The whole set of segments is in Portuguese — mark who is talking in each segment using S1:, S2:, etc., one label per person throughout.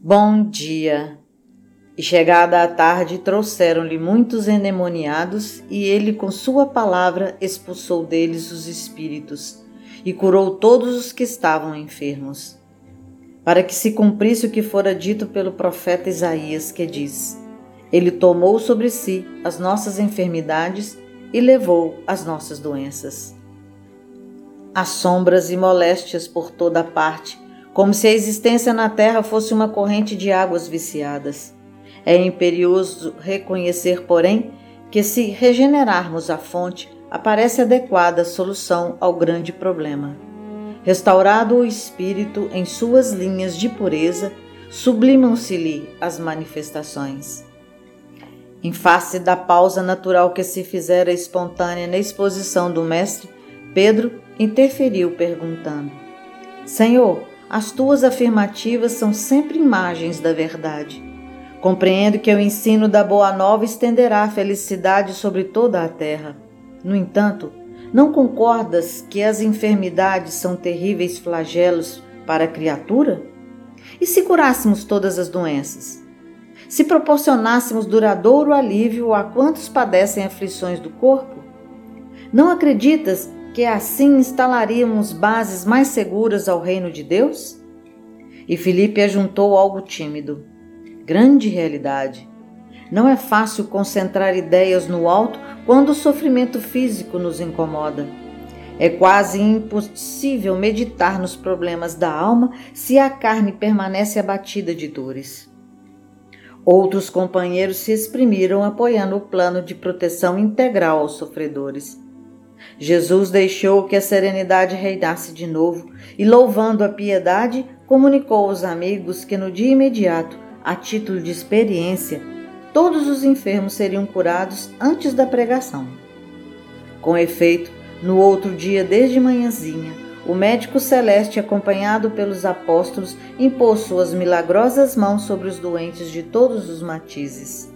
S1: Bom dia. E chegada a tarde, trouxeram-lhe muitos endemoniados, e ele, com sua palavra, expulsou deles os espíritos, e curou todos os que estavam enfermos. Para que se cumprisse o que fora dito pelo profeta Isaías, que diz: Ele tomou sobre si as nossas enfermidades e levou as nossas doenças. Há sombras e moléstias por toda parte como se a existência na Terra fosse uma corrente de águas viciadas. É imperioso reconhecer, porém, que se regenerarmos a fonte, aparece adequada solução ao grande problema. Restaurado o espírito em suas linhas de pureza, sublimam-se-lhe as manifestações. Em face da pausa natural que se fizera espontânea na exposição do Mestre, Pedro interferiu perguntando: Senhor, as tuas afirmativas são sempre imagens da verdade. Compreendo que o ensino da Boa Nova estenderá a felicidade sobre toda a terra. No entanto, não concordas que as enfermidades são terríveis flagelos para a criatura? E se curássemos todas as doenças? Se proporcionássemos duradouro alívio a quantos padecem aflições do corpo? Não acreditas que assim instalaríamos bases mais seguras ao reino de Deus? E Felipe ajuntou algo tímido. Grande realidade. Não é fácil concentrar ideias no alto quando o sofrimento físico nos incomoda. É quase impossível meditar nos problemas da alma se a carne permanece abatida de dores. Outros companheiros se exprimiram apoiando o plano de proteção integral aos sofredores. Jesus deixou que a serenidade reinasse de novo e, louvando a piedade, comunicou aos amigos que no dia imediato, a título de experiência, todos os enfermos seriam curados antes da pregação. Com efeito, no outro dia, desde manhãzinha, o médico celeste, acompanhado pelos apóstolos, impôs suas milagrosas mãos sobre os doentes de todos os matizes.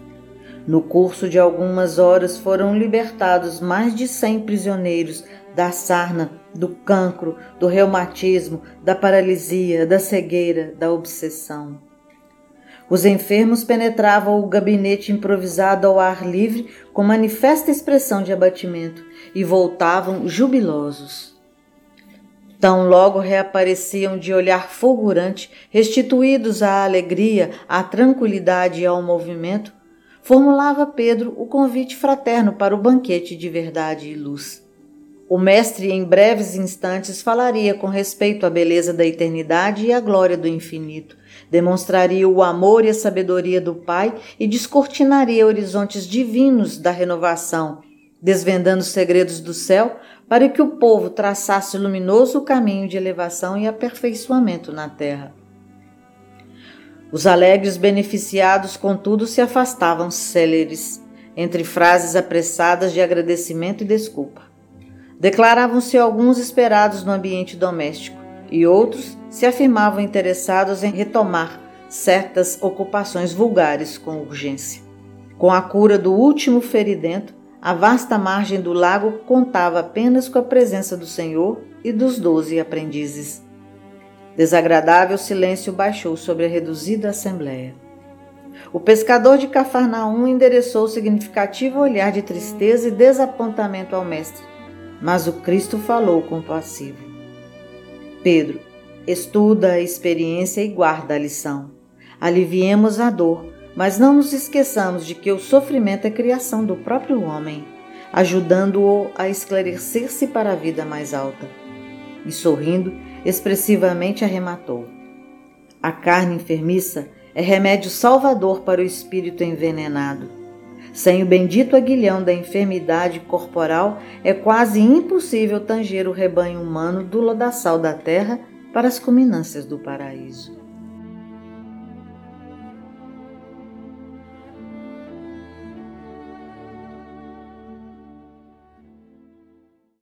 S1: No curso de algumas horas foram libertados mais de cem prisioneiros da sarna, do cancro, do reumatismo, da paralisia, da cegueira, da obsessão. Os enfermos penetravam o gabinete improvisado ao ar livre com manifesta expressão de abatimento e voltavam jubilosos. Tão logo reapareciam de olhar fulgurante, restituídos à alegria, à tranquilidade e ao movimento, formulava Pedro o convite fraterno para o banquete de verdade e luz. O mestre, em breves instantes, falaria com respeito à beleza da eternidade e à glória do infinito, demonstraria o amor e a sabedoria do Pai e descortinaria horizontes divinos da renovação, desvendando os segredos do céu para que o povo traçasse luminoso caminho de elevação e aperfeiçoamento na terra. Os alegres beneficiados, contudo, se afastavam céleres, entre frases apressadas de agradecimento e desculpa. Declaravam-se alguns esperados no ambiente doméstico e outros se afirmavam interessados em retomar certas ocupações vulgares com urgência. Com a cura do último feridento, a vasta margem do lago contava apenas com a presença do Senhor e dos doze aprendizes. Desagradável silêncio baixou sobre a reduzida assembleia. O pescador de Cafarnaum endereçou significativo olhar de tristeza e desapontamento ao mestre, mas o Cristo falou compassivo. Pedro, estuda a experiência e guarda a lição. Aliviemos a dor, mas não nos esqueçamos de que o sofrimento é criação do próprio homem, ajudando-o a esclarecer-se para a vida mais alta. E sorrindo, expressivamente arrematou: A carne enfermiça é remédio salvador para o espírito envenenado. Sem o bendito aguilhão da enfermidade corporal, é quase impossível tanger o rebanho humano do lodaçal da terra para as culminâncias do paraíso.